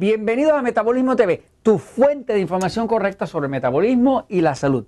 Bienvenidos a Metabolismo TV, tu fuente de información correcta sobre el metabolismo y la salud.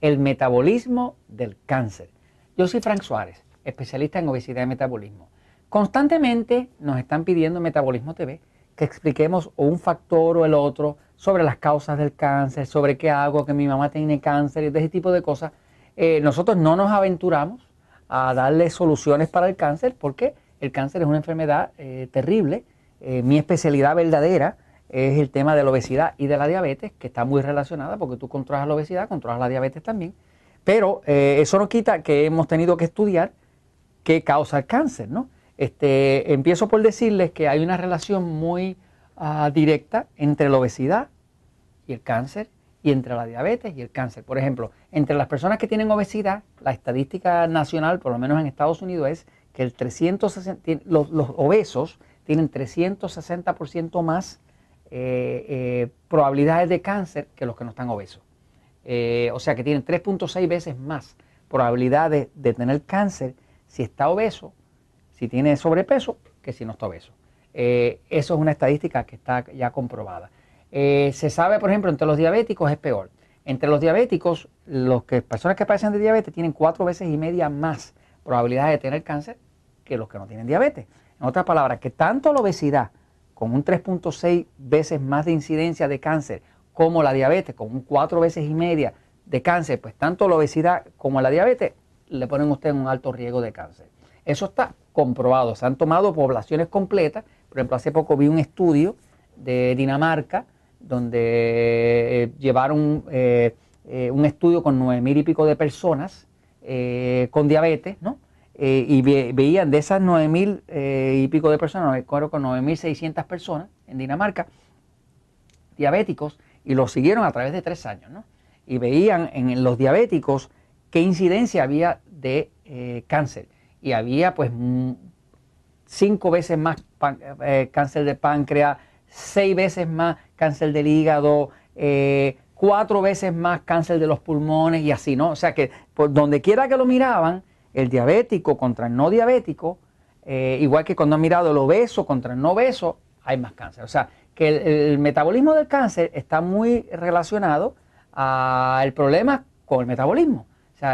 El metabolismo del cáncer. Yo soy Frank Suárez, especialista en obesidad y metabolismo. Constantemente nos están pidiendo Metabolismo TV que expliquemos un factor o el otro sobre las causas del cáncer, sobre qué hago, que mi mamá tiene cáncer y de ese tipo de cosas. Eh, nosotros no nos aventuramos a darle soluciones para el cáncer porque el cáncer es una enfermedad eh, terrible. Eh, mi especialidad verdadera es el tema de la obesidad y de la diabetes, que está muy relacionada porque tú controlas la obesidad, controlas la diabetes también. Pero eso no quita que hemos tenido que estudiar qué causa el cáncer, ¿no? Este, empiezo por decirles que hay una relación muy ah, directa entre la obesidad y el cáncer y entre la diabetes y el cáncer. Por ejemplo, entre las personas que tienen obesidad, la estadística nacional, por lo menos en Estados Unidos, es que el 360, los, obesos tienen 360% más eh, eh, probabilidades de cáncer que los que no están obesos. Eh, o sea que tienen 3.6 veces más probabilidades de tener cáncer si está obeso si tiene sobrepeso que si no está obeso. Eso es una estadística que está ya comprobada. Se sabe, por ejemplo, entre los diabéticos es peor. Entre los diabéticos, las que, personas que padecen de diabetes tienen cuatro veces y media más probabilidad de tener cáncer que los que no tienen diabetes. En otras palabras, que tanto la obesidad, con un 3.6 veces más de incidencia de cáncer, como la diabetes, con un cuatro veces y media de cáncer, pues tanto la obesidad como la diabetes le ponen usted en un alto riesgo de cáncer. Eso está comprobado. Se han tomado poblaciones completas. Por ejemplo, hace poco vi un estudio de Dinamarca donde eh, llevaron eh, eh, un estudio con nueve mil y pico de personas con diabetes, ¿no? Y veían de esas nueve mil y pico de personas, acuerdo con nueve mil seiscientas personas en Dinamarca, diabéticos, y los siguieron a través de tres años, ¿no? Y veían en los diabéticos qué incidencia había de cáncer y había pues cinco veces más eh, cáncer de páncreas, seis veces más cáncer del hígado, eh, cuatro veces más cáncer de los pulmones y así, ¿no? O sea que por donde quiera que lo miraban, el diabético contra el no diabético, eh, igual que cuando han mirado el obeso contra el no obeso, hay más cáncer. O sea que el, metabolismo del cáncer está muy relacionado al problema con el metabolismo.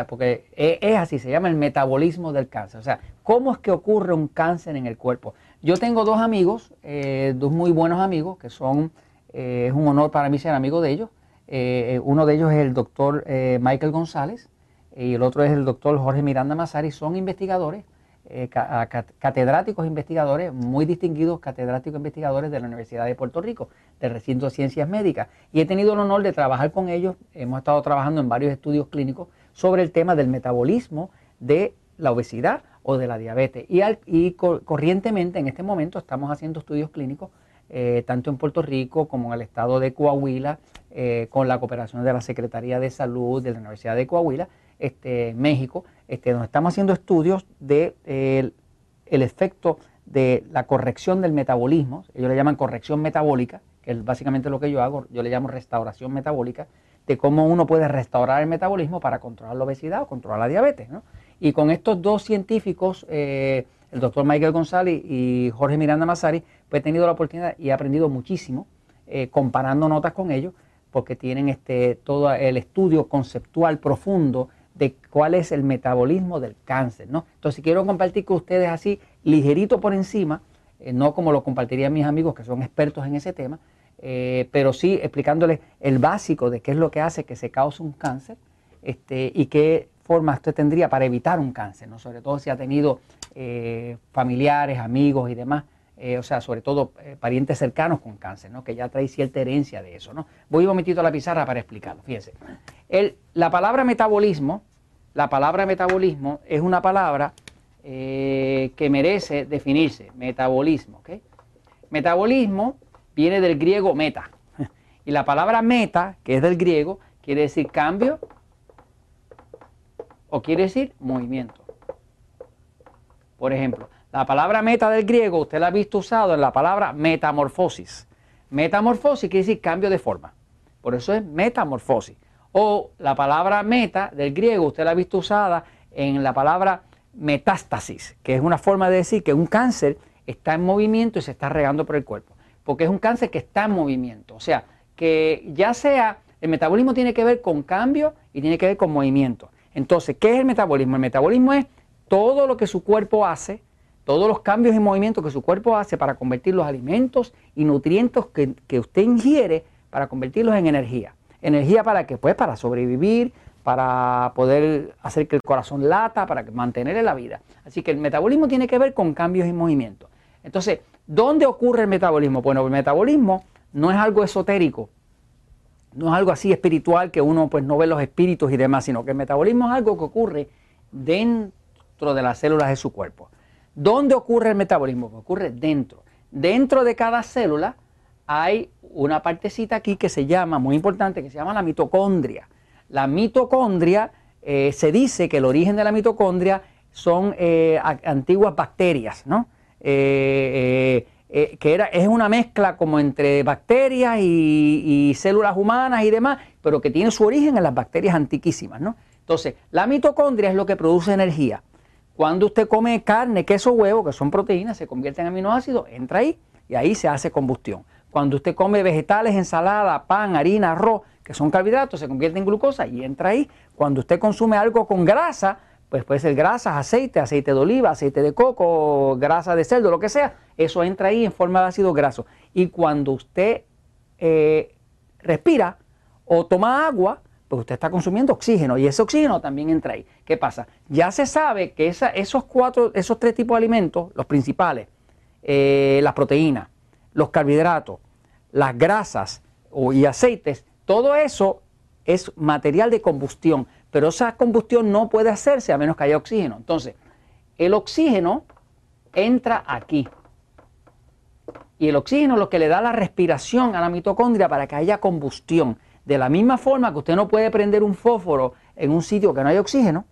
Porque e, es así, se llama el metabolismo del cáncer. O sea, ¿cómo es que ocurre un cáncer en el cuerpo? Yo tengo dos amigos, eh, dos muy buenos amigos, que son, eh, es un honor para mí ser amigo de ellos. Uno de ellos es el doctor Michael González y el otro es el doctor Jorge Miranda Mazari. Son investigadores, catedráticos investigadores, muy distinguidos catedráticos investigadores de la Universidad de Puerto Rico, del recinto de ciencias médicas. Y he tenido el honor de trabajar con ellos. Hemos estado trabajando en varios estudios clínicos sobre el tema del metabolismo de la obesidad o de la diabetes. Y, corrientemente en este momento estamos haciendo estudios clínicos eh, tanto en Puerto Rico como en el estado de Coahuila, eh, con la cooperación de la Secretaría de Salud de la Universidad de Coahuila, este, México, este, donde estamos haciendo estudios de el efecto de la corrección del metabolismo, ellos le llaman corrección metabólica, que es básicamente lo que yo hago, yo le llamo restauración metabólica, de cómo uno puede restaurar el metabolismo para controlar la obesidad o controlar la diabetes. Y con estos dos científicos, eh, el doctor Michael González y Jorge Miranda Mazari, pues he tenido la oportunidad y he aprendido muchísimo eh, comparando notas con ellos, porque tienen este, todo el estudio conceptual profundo de cuál es el metabolismo del cáncer. ¿no? Entonces, quiero compartir con ustedes así, ligerito por encima, eh, no como lo compartirían mis amigos que son expertos en ese tema, eh, pero sí explicándoles el básico de qué es lo que hace que se cause un cáncer este, y qué forma usted tendría para evitar un cáncer, ¿no? sobre todo si ha tenido eh, familiares, amigos y demás, o sea, sobre todo parientes cercanos con cáncer, ¿no? que ya trae cierta herencia de eso. ¿no? Voy un momentito a la pizarra para explicarlo, fíjense. El, la palabra metabolismo, la palabra metabolismo es una palabra que merece definirse, metabolismo. Metabolismo viene del griego meta. Y la palabra meta, que es del griego, quiere decir cambio o quiere decir movimiento. Por ejemplo, la palabra meta del griego, usted la ha visto usado en la palabra metamorfosis. Metamorfosis quiere decir cambio de forma. Por eso es metamorfosis. O la palabra meta del griego, usted la ha visto usada en la palabra metástasis, que es una forma de decir que un cáncer está en movimiento y se está regando por el cuerpo. porque es un cáncer que está en movimiento. O sea, que ya sea, el metabolismo tiene que ver con cambio y tiene que ver con movimiento. Entonces, ¿qué es el metabolismo? El metabolismo es todo lo que su cuerpo hace, todos los cambios y movimientos que su cuerpo hace para convertir los alimentos y nutrientes que, que usted ingiere, para convertirlos en energía. ¿Energía para qué? Pues para sobrevivir, para poder hacer que el corazón lata, para mantener la vida. Así que el metabolismo tiene que ver con cambios y movimientos. Entonces, ¿dónde ocurre el metabolismo? Bueno, el metabolismo no es algo esotérico, no es algo así espiritual que uno pues no ve los espíritus y demás, sino que el metabolismo es algo que ocurre dentro de las células de su cuerpo. ¿Dónde ocurre el metabolismo? ocurre dentro. Dentro de cada célula hay una partecita aquí que se llama, muy importante, que se llama la mitocondria. La mitocondria, eh, se dice que el origen de la mitocondria son eh, antiguas bacterias, ¿no? Eh, que era, es una mezcla como entre bacterias y, células humanas y demás, pero que tiene su origen en las bacterias antiquísimas, ¿no? Entonces, la mitocondria es lo que produce energía. Cuando usted come carne, queso, huevo, que son proteínas, se convierten en aminoácidos, entra ahí y ahí se hace combustión. Cuando usted come vegetales, ensalada, pan, harina, arroz, que son carbohidratos, se convierte en glucosa y entra ahí. Cuando usted consume algo con grasa, pues puede ser grasas, aceite, aceite de oliva, aceite de coco, grasa de cerdo, lo que sea, eso entra ahí en forma de ácido graso. Y cuando usted eh, respira o toma agua, pues usted está consumiendo oxígeno y ese oxígeno también entra ahí. ¿Qué pasa? Ya se sabe que esos cuatro, esos tres tipos de alimentos, los principales, eh, las proteínas, los carbohidratos, las grasas y aceites, todo eso es material de combustión, pero esa combustión no puede hacerse a menos que haya oxígeno. Entonces, el oxígeno entra aquí. Y el oxígeno es lo que le da la respiración a la mitocondria para que haya combustión. De la misma forma que usted no puede prender un fósforo en un sitio que no hay oxígeno,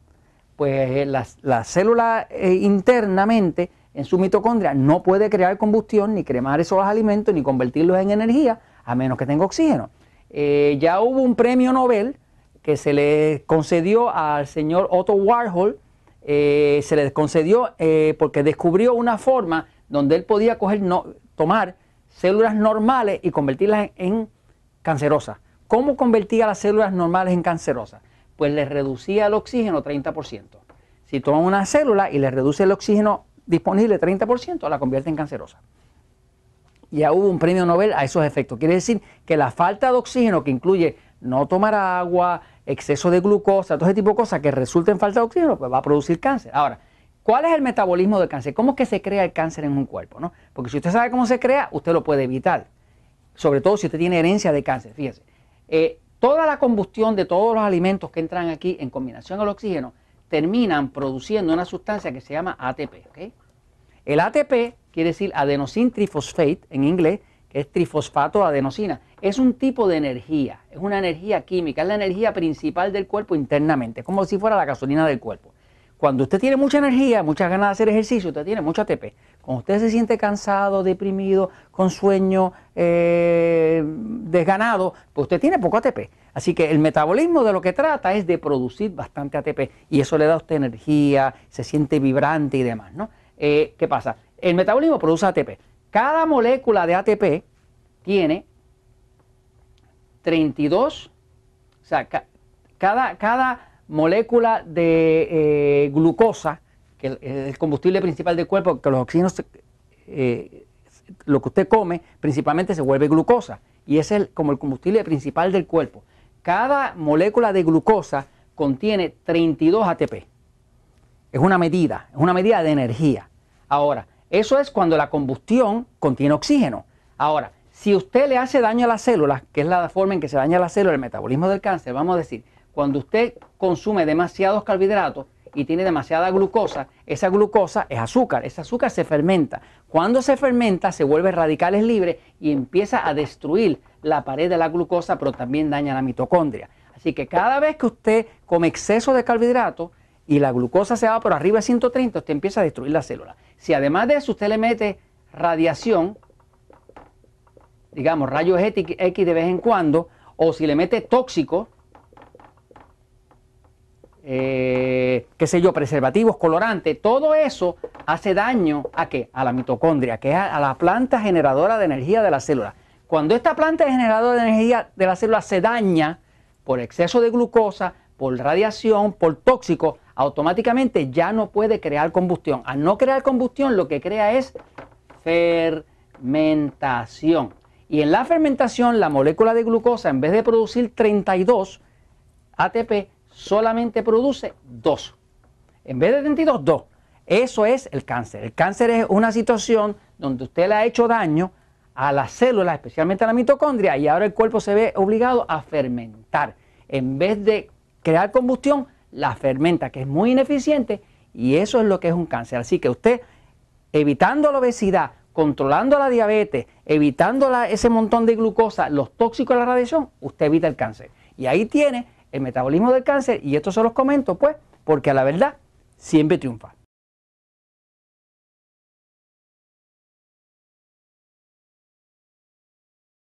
pues la, célula eh, internamente en su mitocondria no puede crear combustión, ni cremar esos alimentos, ni convertirlos en energía, a menos que tenga oxígeno. Eh, ya hubo un premio Nobel que se le concedió al señor Otto Warhol, eh, se le concedió eh, porque descubrió una forma donde él podía coger, tomar células normales y convertirlas en, cancerosas. ¿Cómo convertía las células normales en cancerosas? Pues le reducía el oxígeno 30%. Si toma una célula y le reduce el oxígeno disponible 30%, la convierte en cancerosa. Ya hubo un premio Nobel a esos efectos. Quiere decir que la falta de oxígeno, que incluye no tomar agua, exceso de glucosa, todo ese tipo de cosas que resulten en falta de oxígeno, pues va a producir cáncer. Ahora, ¿cuál es el metabolismo del cáncer? ¿Cómo es que se crea el cáncer en un cuerpo? Porque si usted sabe cómo se crea, usted lo puede evitar. Sobre todo si usted tiene herencia de cáncer. Fíjese, eh, toda la combustión de todos los alimentos que entran aquí en combinación al oxígeno terminan produciendo una sustancia que se llama ATP. El ATP quiere decir adenosine trifosfate en inglés, que es trifosfato de adenosina. Es un tipo de energía, es una energía química, es la energía principal del cuerpo internamente, como si fuera la gasolina del cuerpo. Cuando usted tiene mucha energía, muchas ganas de hacer ejercicio, usted tiene mucho ATP. Cuando usted se siente cansado, deprimido, con sueño, eh, desganado, pues usted tiene poco ATP. Así que el metabolismo de lo que trata es de producir bastante ATP y eso le da a usted energía, se siente vibrante y demás, ¿no? Eh, ¿Qué pasa? El metabolismo produce ATP. Cada molécula de ATP tiene 32, o sea, cada, cada, molécula de eh, glucosa, que es el combustible principal del cuerpo, que los oxígenos, eh, lo que usted come, principalmente se vuelve glucosa. Y ese es como el combustible principal del cuerpo. Cada molécula de glucosa contiene 32 ATP. Es una medida, es una medida de energía. Ahora, eso es cuando la combustión contiene oxígeno. Ahora, si usted le hace daño a las células, que es la forma en que se daña la célula, el metabolismo del cáncer, vamos a decir, cuando usted consume demasiados carbohidratos y tiene demasiada glucosa, esa glucosa es azúcar, ese azúcar se fermenta. Cuando se fermenta se vuelve radicales libres y empieza a destruir la pared de la glucosa, pero también daña la mitocondria. Así que cada vez que usted come exceso de carbohidratos y la glucosa se va por arriba de 130, usted empieza a destruir la célula. Si además de eso usted le mete radiación, digamos rayos X de vez en cuando, o si le mete tóxico, eh, qué sé yo, preservativos, colorantes, todo eso hace daño a qué? A la mitocondria, que es a la planta generadora de energía de la célula. Cuando esta planta generadora de energía de la célula se daña por exceso de glucosa, por radiación, por tóxico, automáticamente ya no puede crear combustión. Al no crear combustión, lo que crea es fermentación. Y en la fermentación, la molécula de glucosa, en vez de producir 32 ATP, solamente produce 2. En vez de 32, 2. Eso es el cáncer. El cáncer es una situación donde usted le ha hecho daño a las células, especialmente a la mitocondria, y ahora el cuerpo se ve obligado a fermentar. En vez de crear combustión, la fermenta, que es muy ineficiente, y eso es lo que es un cáncer. Así que usted, evitando la obesidad, controlando la diabetes, evitando ese montón de glucosa, los tóxicos de la radiación, usted evita el cáncer. Y ahí tiene el metabolismo del cáncer, y esto se los comento, pues, porque a la verdad siempre triunfa.